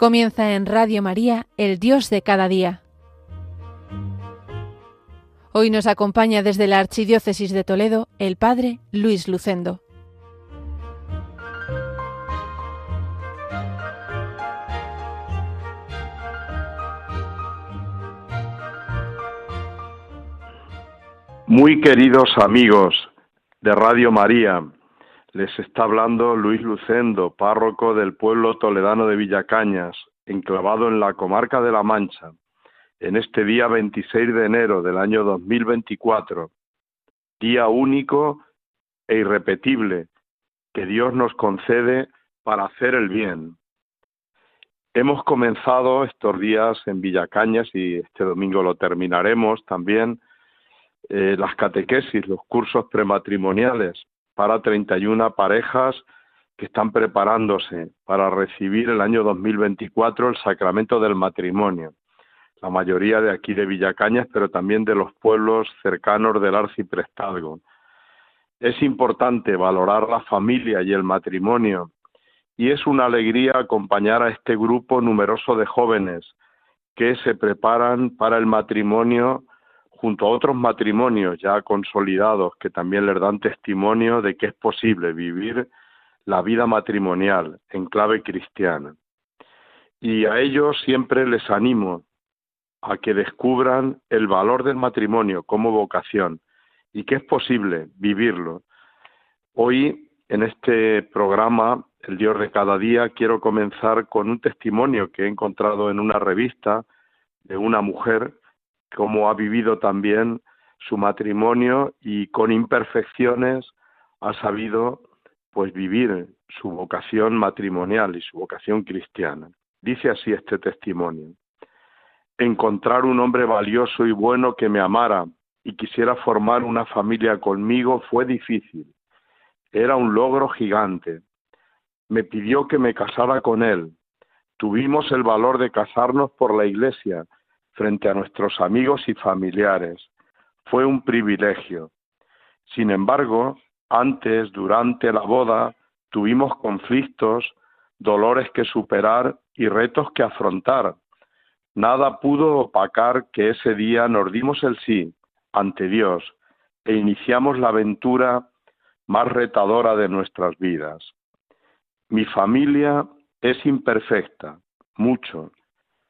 Comienza en Radio María, el Dios de cada día. Hoy nos acompaña desde la Archidiócesis de Toledo el Padre Luis Lucendo. Muy queridos amigos de Radio María, les está hablando Luis Lucendo, párroco del pueblo toledano de Villacañas, enclavado en la comarca de La Mancha, en este día 26 de enero del año 2024, día único e irrepetible que Dios nos concede para hacer el bien. Hemos comenzado estos días en Villacañas y este domingo lo terminaremos también eh, las catequesis, los cursos prematrimoniales para 31 parejas que están preparándose para recibir el año 2024 el sacramento del matrimonio. La mayoría de aquí de Villacañas, pero también de los pueblos cercanos del arciprestazgo. Es importante valorar la familia y el matrimonio y es una alegría acompañar a este grupo numeroso de jóvenes que se preparan para el matrimonio junto a otros matrimonios ya consolidados que también les dan testimonio de que es posible vivir la vida matrimonial en clave cristiana. Y a ellos siempre les animo a que descubran el valor del matrimonio como vocación y que es posible vivirlo. Hoy, en este programa, El Dios de cada día, quiero comenzar con un testimonio que he encontrado en una revista de una mujer cómo ha vivido también su matrimonio y con imperfecciones ha sabido pues vivir su vocación matrimonial y su vocación cristiana. Dice así este testimonio. Encontrar un hombre valioso y bueno que me amara y quisiera formar una familia conmigo fue difícil. Era un logro gigante. Me pidió que me casara con él. Tuvimos el valor de casarnos por la iglesia frente a nuestros amigos y familiares. Fue un privilegio. Sin embargo, antes, durante la boda, tuvimos conflictos, dolores que superar y retos que afrontar. Nada pudo opacar que ese día nos dimos el sí ante Dios e iniciamos la aventura más retadora de nuestras vidas. Mi familia es imperfecta, mucho.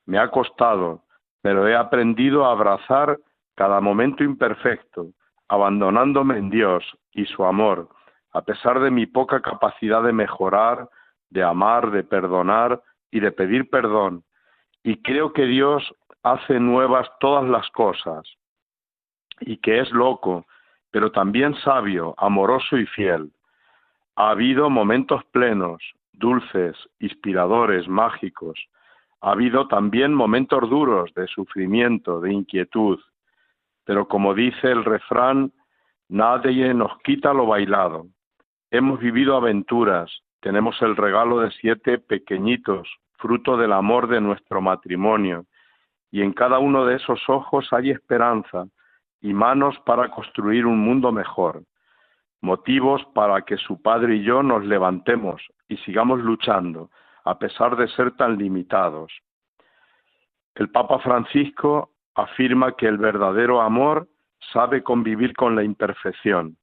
Me ha costado, pero he aprendido a abrazar cada momento imperfecto, abandonándome en Dios y su amor, a pesar de mi poca capacidad de mejorar, de amar, de perdonar y de pedir perdón. Y creo que Dios hace nuevas todas las cosas y que es loco, pero también sabio, amoroso y fiel. Ha habido momentos plenos, dulces, inspiradores, mágicos, ha habido también momentos duros de sufrimiento, de inquietud, pero como dice el refrán, nadie nos quita lo bailado. Hemos vivido aventuras, tenemos el regalo de siete pequeñitos, fruto del amor de nuestro matrimonio, y en cada uno de esos ojos hay esperanza y manos para construir un mundo mejor, motivos para que su padre y yo nos levantemos y sigamos luchando a pesar de ser tan limitados. El Papa Francisco afirma que el verdadero amor sabe convivir con la imperfección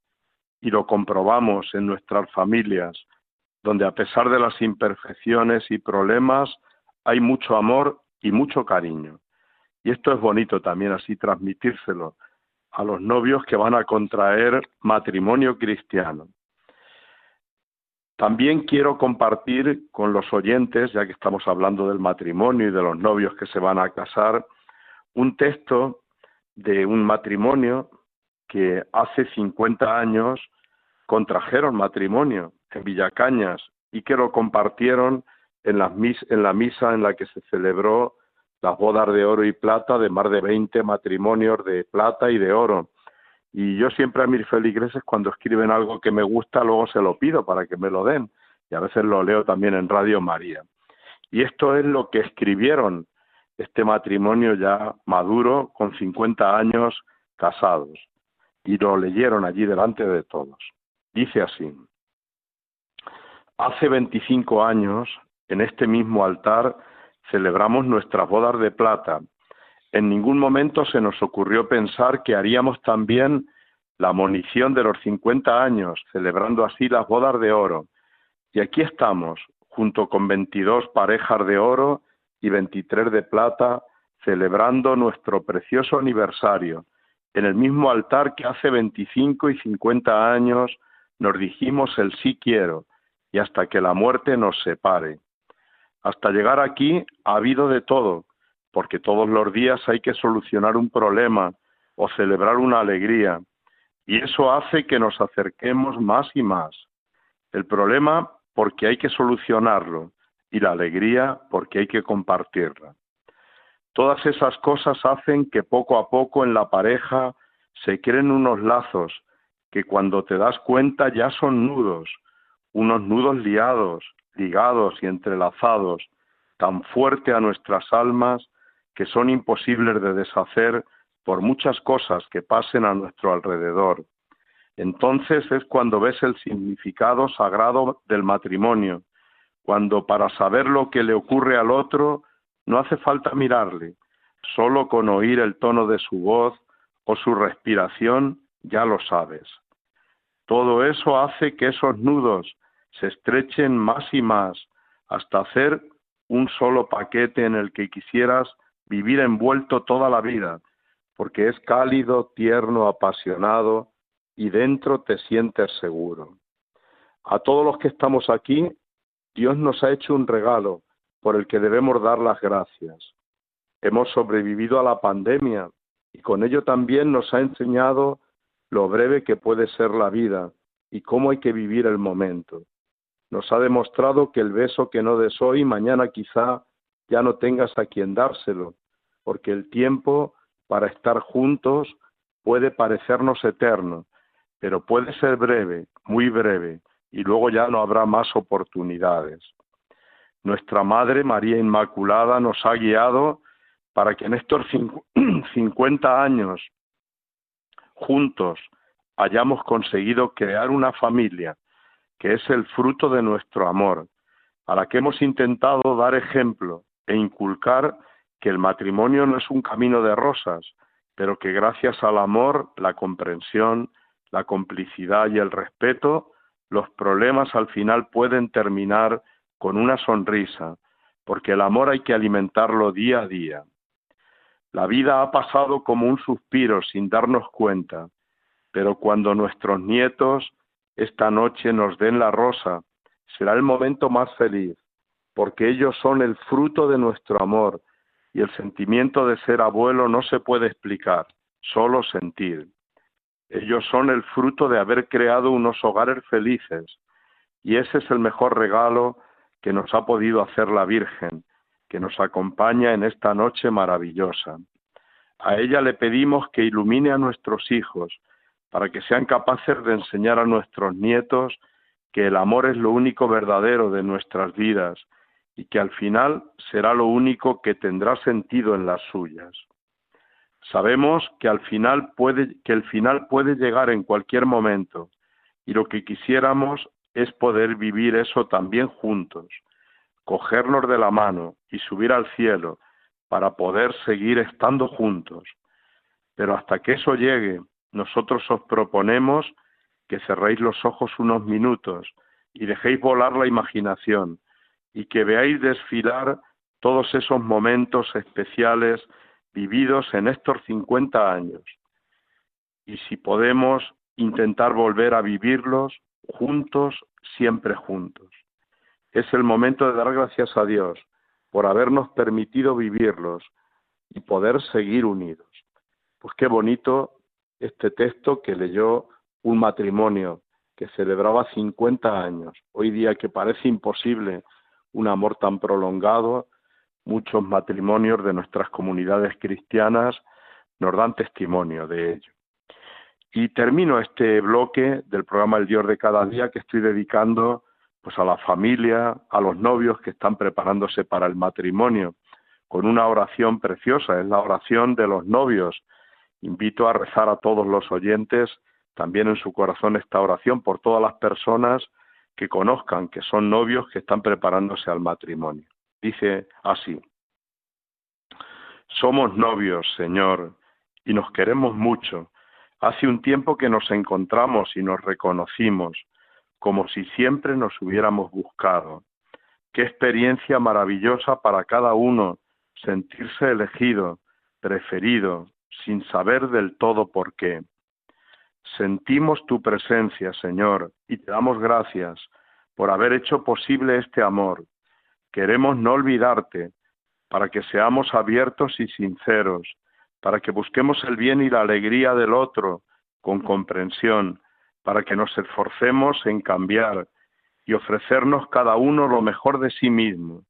y lo comprobamos en nuestras familias, donde a pesar de las imperfecciones y problemas hay mucho amor y mucho cariño. Y esto es bonito también así transmitírselo a los novios que van a contraer matrimonio cristiano. También quiero compartir con los oyentes, ya que estamos hablando del matrimonio y de los novios que se van a casar, un texto de un matrimonio que hace 50 años contrajeron matrimonio en Villacañas y que lo compartieron en la, en la misa en la que se celebró las bodas de oro y plata de más de 20 matrimonios de plata y de oro. Y yo siempre a mis feligreses cuando escriben algo que me gusta, luego se lo pido para que me lo den. Y a veces lo leo también en Radio María. Y esto es lo que escribieron este matrimonio ya maduro, con 50 años casados. Y lo leyeron allí delante de todos. Dice así, hace 25 años, en este mismo altar, celebramos nuestras bodas de plata. En ningún momento se nos ocurrió pensar que haríamos también la monición de los 50 años, celebrando así las bodas de oro. Y aquí estamos, junto con 22 parejas de oro y 23 de plata, celebrando nuestro precioso aniversario, en el mismo altar que hace 25 y 50 años nos dijimos el sí quiero, y hasta que la muerte nos separe. Hasta llegar aquí ha habido de todo, porque todos los días hay que solucionar un problema o celebrar una alegría, y eso hace que nos acerquemos más y más. El problema porque hay que solucionarlo y la alegría porque hay que compartirla. Todas esas cosas hacen que poco a poco en la pareja se creen unos lazos que cuando te das cuenta ya son nudos, unos nudos liados, ligados y entrelazados, tan fuerte a nuestras almas que son imposibles de deshacer por muchas cosas que pasen a nuestro alrededor. Entonces es cuando ves el significado sagrado del matrimonio, cuando para saber lo que le ocurre al otro no hace falta mirarle, solo con oír el tono de su voz o su respiración ya lo sabes. Todo eso hace que esos nudos se estrechen más y más hasta hacer un solo paquete en el que quisieras vivir envuelto toda la vida, porque es cálido, tierno, apasionado y dentro te sientes seguro. A todos los que estamos aquí, Dios nos ha hecho un regalo por el que debemos dar las gracias. Hemos sobrevivido a la pandemia y con ello también nos ha enseñado lo breve que puede ser la vida y cómo hay que vivir el momento nos ha demostrado que el beso que no des hoy, mañana quizá ya no tengas a quien dárselo, porque el tiempo para estar juntos puede parecernos eterno, pero puede ser breve, muy breve, y luego ya no habrá más oportunidades. Nuestra Madre María Inmaculada nos ha guiado para que en estos 50 años juntos hayamos conseguido crear una familia que es el fruto de nuestro amor, a la que hemos intentado dar ejemplo e inculcar que el matrimonio no es un camino de rosas, pero que gracias al amor, la comprensión, la complicidad y el respeto, los problemas al final pueden terminar con una sonrisa, porque el amor hay que alimentarlo día a día. La vida ha pasado como un suspiro sin darnos cuenta, pero cuando nuestros nietos esta noche nos den la rosa, será el momento más feliz, porque ellos son el fruto de nuestro amor y el sentimiento de ser abuelo no se puede explicar, solo sentir. Ellos son el fruto de haber creado unos hogares felices y ese es el mejor regalo que nos ha podido hacer la Virgen, que nos acompaña en esta noche maravillosa. A ella le pedimos que ilumine a nuestros hijos, para que sean capaces de enseñar a nuestros nietos que el amor es lo único verdadero de nuestras vidas y que al final será lo único que tendrá sentido en las suyas. Sabemos que al final puede que el final puede llegar en cualquier momento y lo que quisiéramos es poder vivir eso también juntos, cogernos de la mano y subir al cielo para poder seguir estando juntos. Pero hasta que eso llegue nosotros os proponemos que cerréis los ojos unos minutos y dejéis volar la imaginación y que veáis desfilar todos esos momentos especiales vividos en estos 50 años. Y si podemos intentar volver a vivirlos juntos, siempre juntos. Es el momento de dar gracias a Dios por habernos permitido vivirlos y poder seguir unidos. Pues qué bonito este texto que leyó un matrimonio que celebraba 50 años. Hoy día que parece imposible un amor tan prolongado, muchos matrimonios de nuestras comunidades cristianas nos dan testimonio de ello. Y termino este bloque del programa El Dios de cada día que estoy dedicando pues a la familia, a los novios que están preparándose para el matrimonio, con una oración preciosa, es la oración de los novios, Invito a rezar a todos los oyentes también en su corazón esta oración por todas las personas que conozcan que son novios que están preparándose al matrimonio. Dice así, Somos novios, Señor, y nos queremos mucho. Hace un tiempo que nos encontramos y nos reconocimos, como si siempre nos hubiéramos buscado. Qué experiencia maravillosa para cada uno sentirse elegido, preferido, sin saber del todo por qué. Sentimos tu presencia, Señor, y te damos gracias por haber hecho posible este amor. Queremos no olvidarte, para que seamos abiertos y sinceros, para que busquemos el bien y la alegría del otro con comprensión, para que nos esforcemos en cambiar y ofrecernos cada uno lo mejor de sí mismo,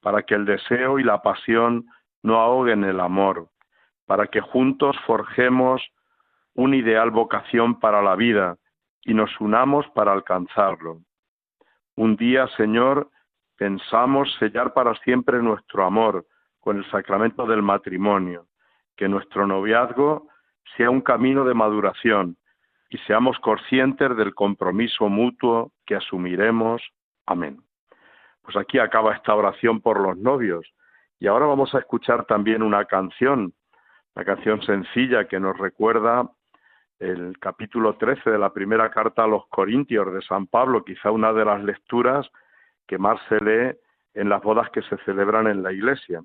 para que el deseo y la pasión no ahoguen el amor, para que juntos forjemos una ideal vocación para la vida y nos unamos para alcanzarlo. Un día, Señor, pensamos sellar para siempre nuestro amor con el sacramento del matrimonio, que nuestro noviazgo sea un camino de maduración y seamos conscientes del compromiso mutuo que asumiremos. Amén. Pues aquí acaba esta oración por los novios y ahora vamos a escuchar también una canción, una canción sencilla que nos recuerda el capítulo 13 de la primera carta a los Corintios de San Pablo, quizá una de las lecturas que más se lee en las bodas que se celebran en la iglesia.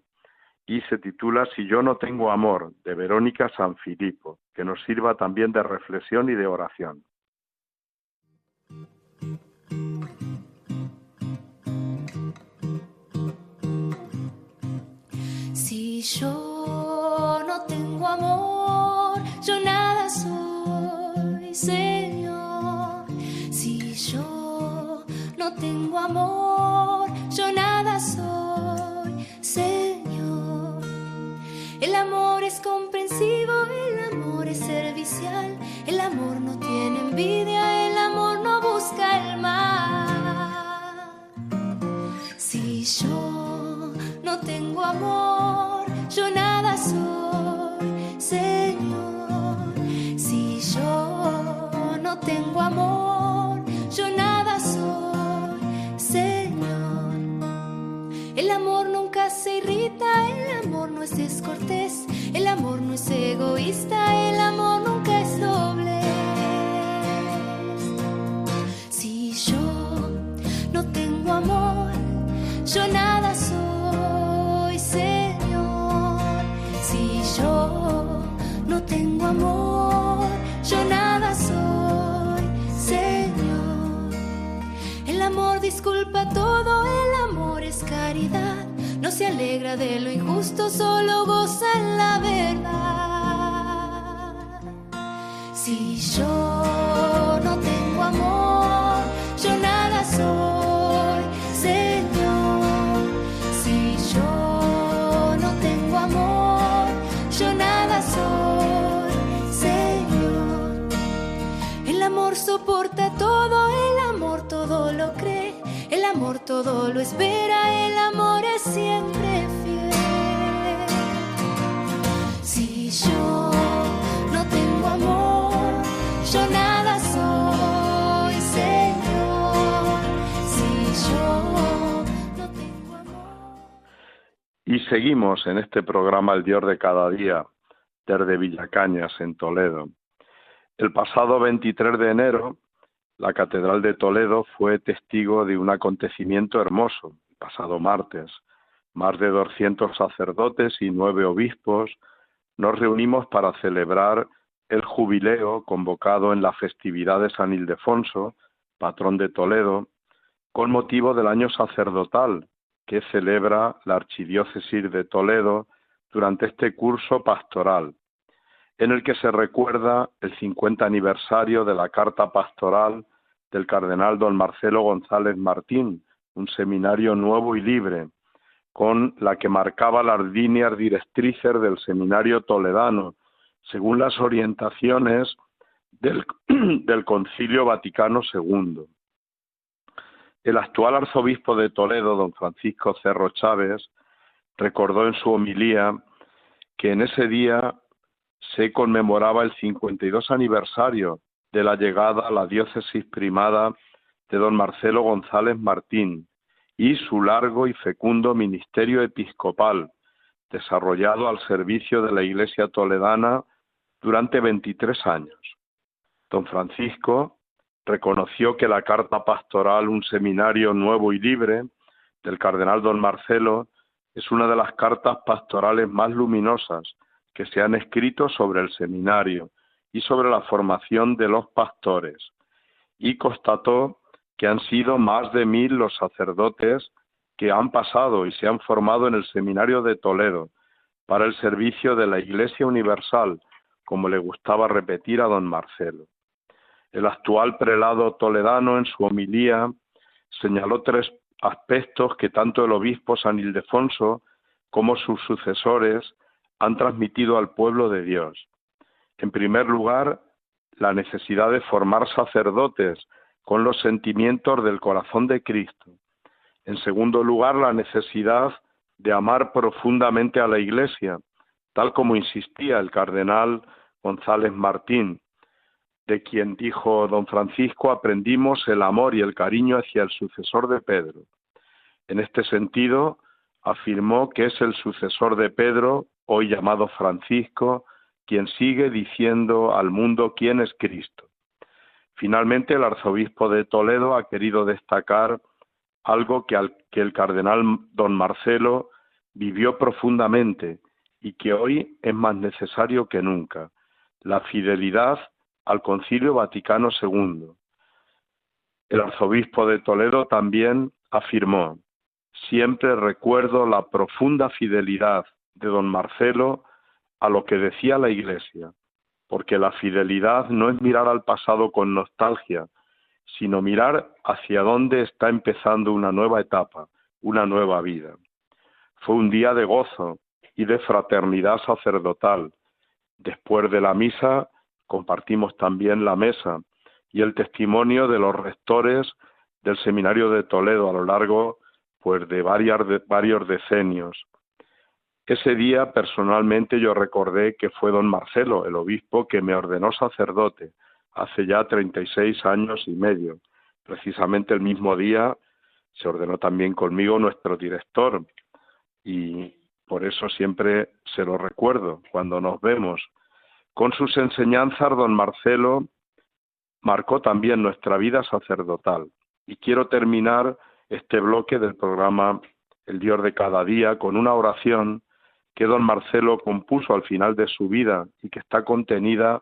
Y se titula Si yo no tengo amor, de Verónica San Filipo, que nos sirva también de reflexión y de oración. Si yo no tengo amor, tengo amor, yo nada soy, Señor. El amor es comprensivo, el amor es servicial, el amor no tiene envidia, el amor no busca el mal. Solo goza en la verdad. Si yo no tengo amor, yo nada soy, Señor. Si yo no tengo amor, yo nada soy, Señor. El amor soporta todo, el amor todo lo cree, el amor todo lo espera, el amor es siempre yo no tengo amor, yo nada soy. Y seguimos en este programa El Dios de cada día, desde Villacañas, en Toledo. El pasado 23 de enero, la Catedral de Toledo fue testigo de un acontecimiento hermoso, pasado martes. Más de 200 sacerdotes y nueve obispos nos reunimos para celebrar el jubileo convocado en la festividad de San Ildefonso, patrón de Toledo, con motivo del año sacerdotal que celebra la Archidiócesis de Toledo durante este curso pastoral, en el que se recuerda el 50 aniversario de la carta pastoral del cardenal don Marcelo González Martín, un seminario nuevo y libre, con la que marcaba las líneas directrices del seminario toledano, según las orientaciones del, del Concilio Vaticano II. El actual arzobispo de Toledo, don Francisco Cerro Chávez, recordó en su homilía que en ese día se conmemoraba el 52 aniversario de la llegada a la diócesis primada de don Marcelo González Martín y su largo y fecundo ministerio episcopal, desarrollado al servicio de la Iglesia toledana durante 23 años. Don Francisco reconoció que la carta pastoral Un seminario nuevo y libre del cardenal don Marcelo es una de las cartas pastorales más luminosas que se han escrito sobre el seminario y sobre la formación de los pastores, y constató que han sido más de mil los sacerdotes que han pasado y se han formado en el seminario de Toledo para el servicio de la Iglesia Universal, como le gustaba repetir a don Marcelo. El actual prelado toledano en su homilía señaló tres aspectos que tanto el obispo San Ildefonso como sus sucesores han transmitido al pueblo de Dios. En primer lugar, la necesidad de formar sacerdotes con los sentimientos del corazón de Cristo. En segundo lugar, la necesidad de amar profundamente a la Iglesia, tal como insistía el cardenal González Martín, de quien dijo don Francisco aprendimos el amor y el cariño hacia el sucesor de Pedro. En este sentido, afirmó que es el sucesor de Pedro, hoy llamado Francisco, quien sigue diciendo al mundo quién es Cristo. Finalmente, el arzobispo de Toledo ha querido destacar algo que, que el cardenal don Marcelo vivió profundamente y que hoy es más necesario que nunca, la fidelidad al Concilio Vaticano II. El arzobispo de Toledo también afirmó, siempre recuerdo la profunda fidelidad de don Marcelo a lo que decía la Iglesia, porque la fidelidad no es mirar al pasado con nostalgia, sino mirar hacia dónde está empezando una nueva etapa, una nueva vida. Fue un día de gozo y de fraternidad sacerdotal. Después de la misa compartimos también la mesa y el testimonio de los rectores del seminario de Toledo a lo largo pues de, varios decenios. Ese día personalmente yo recordé que fue don Marcelo, el obispo, que me ordenó sacerdote hace ya 36 años y medio. Precisamente el mismo día se ordenó también conmigo nuestro director y por eso siempre se lo recuerdo cuando nos vemos. Con sus enseñanzas, don Marcelo marcó también nuestra vida sacerdotal. Y quiero terminar este bloque del programa El Dios de cada día con una oración que don Marcelo compuso al final de su vida y que está contenida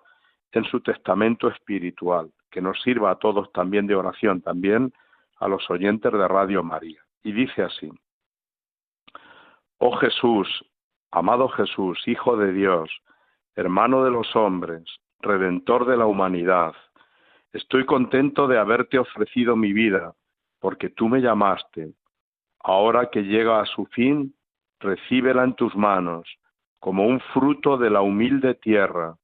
en su testamento espiritual, que nos sirva a todos también de oración, también a los oyentes de Radio María. Y dice así, Oh Jesús, amado Jesús, Hijo de Dios, hermano de los hombres, redentor de la humanidad, estoy contento de haberte ofrecido mi vida, porque tú me llamaste. Ahora que llega a su fin, recíbela en tus manos, como un fruto de la humilde tierra,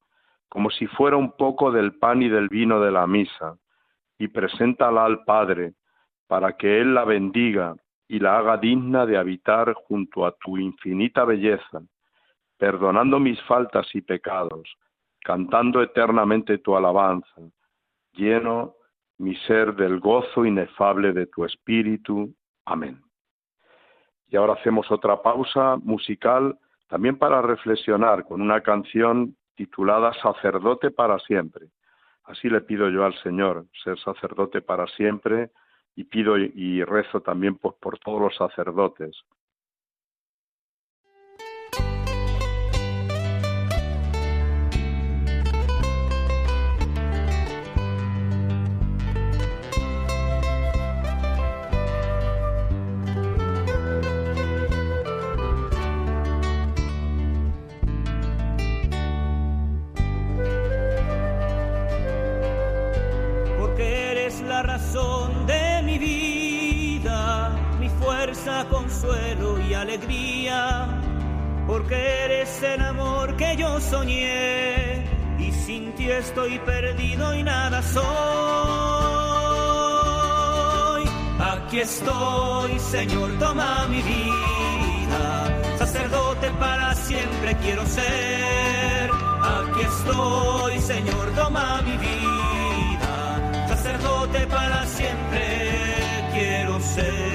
como si fuera un poco del pan y del vino de la misa, y preséntala al Padre, para que Él la bendiga y la haga digna de habitar junto a tu infinita belleza, perdonando mis faltas y pecados, cantando eternamente tu alabanza, lleno mi ser del gozo inefable de tu espíritu. Amén. Y ahora hacemos otra pausa musical también para reflexionar con una canción titulada Sacerdote para siempre. Así le pido yo al Señor, ser sacerdote para siempre, y pido y rezo también pues, por todos los sacerdotes, y sin ti estoy perdido y nada soy. Aquí estoy, Señor, toma mi vida, sacerdote para siempre quiero ser. Aquí estoy, Señor, toma mi vida, sacerdote para siempre quiero ser.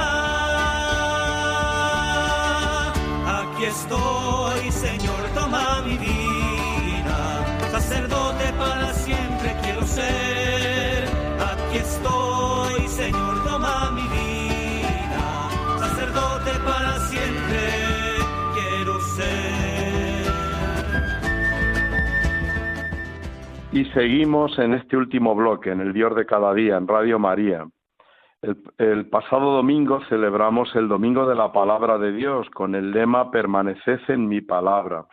Aquí estoy, Señor, toma mi vida. Sacerdote para siempre quiero ser. Aquí estoy, Señor, toma mi vida. Sacerdote para siempre quiero ser. Y seguimos en este último bloque, en el Dios de cada día, en Radio María. El, pasado domingo celebramos el Domingo de la Palabra de Dios con el lema Permaneced en mi palabra.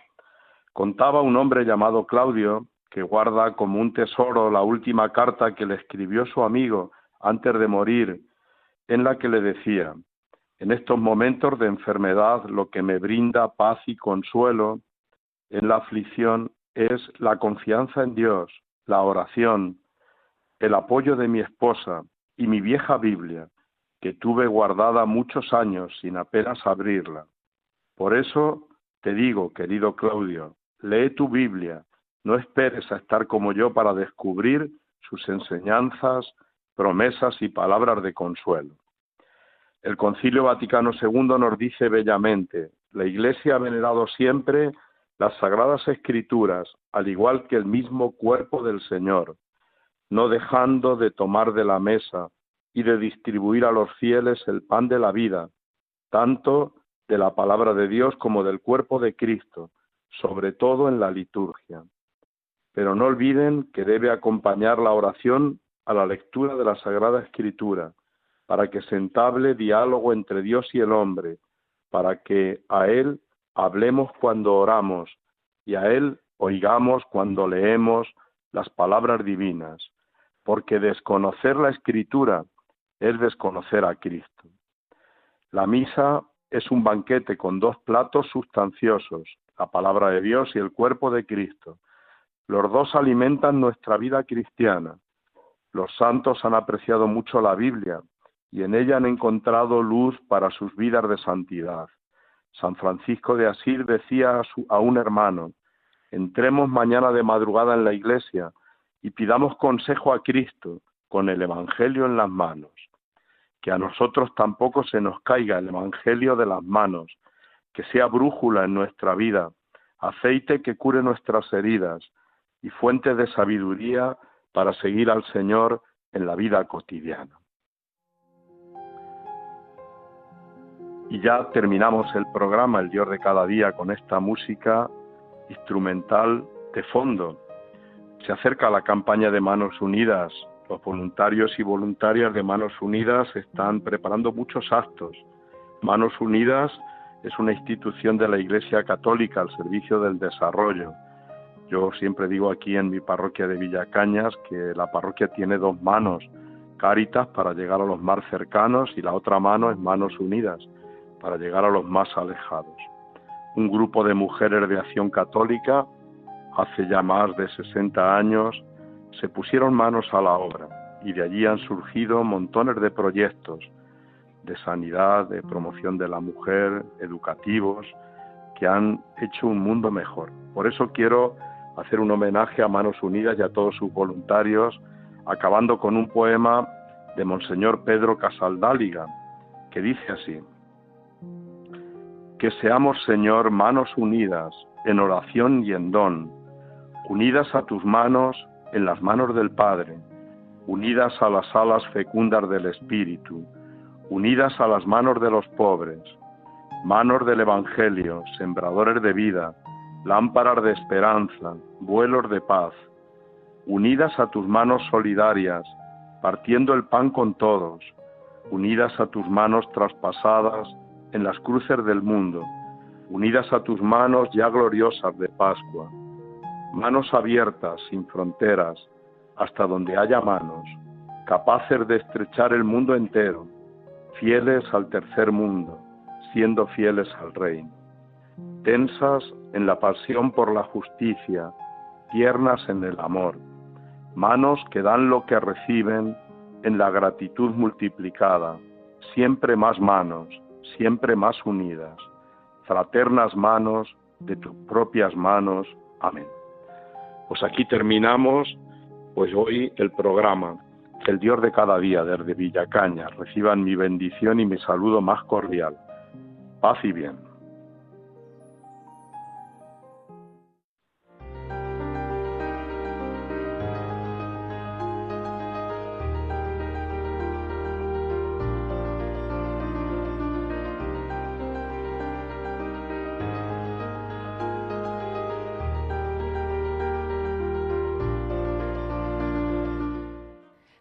Contaba un hombre llamado Claudio que guarda como un tesoro la última carta que le escribió su amigo antes de morir, en la que le decía, en estos momentos de enfermedad lo que me brinda paz y consuelo en la aflicción es la confianza en Dios, la oración, el apoyo de mi esposa, y mi vieja Biblia, que tuve guardada muchos años sin apenas abrirla. Por eso te digo, querido Claudio, lee tu Biblia, no esperes a estar como yo para descubrir sus enseñanzas, promesas y palabras de consuelo. El Concilio Vaticano II nos dice bellamente, la Iglesia ha venerado siempre las Sagradas Escrituras, al igual que el mismo cuerpo del Señor, no dejando de tomar de la mesa y de distribuir a los fieles el pan de la vida, tanto de la palabra de Dios como del cuerpo de Cristo, sobre todo en la liturgia. Pero no olviden que debe acompañar la oración a la lectura de la Sagrada Escritura, para que se entable diálogo entre Dios y el hombre, para que a Él hablemos cuando oramos y a Él oigamos cuando leemos las palabras divinas porque desconocer la escritura es desconocer a Cristo. La misa es un banquete con dos platos sustanciosos, la palabra de Dios y el cuerpo de Cristo. Los dos alimentan nuestra vida cristiana. Los santos han apreciado mucho la Biblia y en ella han encontrado luz para sus vidas de santidad. San Francisco de Asís decía a, a un hermano, entremos mañana de madrugada en la iglesia y pidamos consejo a Cristo con el Evangelio en las manos. Que a nosotros tampoco se nos caiga el Evangelio de las manos, que sea brújula en nuestra vida, aceite que cure nuestras heridas y fuente de sabiduría para seguir al Señor en la vida cotidiana. Y ya terminamos el programa El Dios de cada día con esta música instrumental de fondo se acerca la campaña de Manos Unidas. Los voluntarios y voluntarias de Manos Unidas están preparando muchos actos. Manos Unidas es una institución de la Iglesia Católica al servicio del desarrollo. Yo siempre digo aquí en mi parroquia de Villacañas que la parroquia tiene dos manos, Cáritas para llegar a los más cercanos y la otra mano es Manos Unidas para llegar a los más alejados. Un grupo de mujeres de acción católica hace ya más de 60 años, se pusieron manos a la obra y de allí han surgido montones de proyectos de sanidad, de promoción de la mujer, educativos, que han hecho un mundo mejor. Por eso quiero hacer un homenaje a Manos Unidas y a todos sus voluntarios, acabando con un poema de Monseñor Pedro Casaldáliga, que dice así, Que seamos, Señor, manos unidas en oración y en don, unidas a tus manos en las manos del Padre, unidas a las alas fecundas del Espíritu, unidas a las manos de los pobres, manos del Evangelio, sembradores de vida, lámparas de esperanza, vuelos de paz, unidas a tus manos solidarias, partiendo el pan con todos, unidas a tus manos traspasadas en las cruces del mundo, unidas a tus manos ya gloriosas de Pascua, manos abiertas, sin fronteras, hasta donde haya manos, capaces de estrechar el mundo entero, fieles al tercer mundo, siendo fieles al reino, tensas en la pasión por la justicia, tiernas en el amor, manos que dan lo que reciben en la gratitud multiplicada, siempre más manos, siempre más unidas, fraternas manos de tus propias manos. Amén. Pues aquí terminamos, pues hoy el programa. El Dios de cada día desde Villacaña reciban mi bendición y mi saludo más cordial. Paz y bien.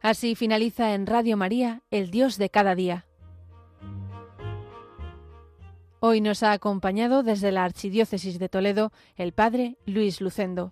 Así finaliza en Radio María, el Dios de cada día. Hoy nos ha acompañado desde la Archidiócesis de Toledo el Padre Luis Lucendo.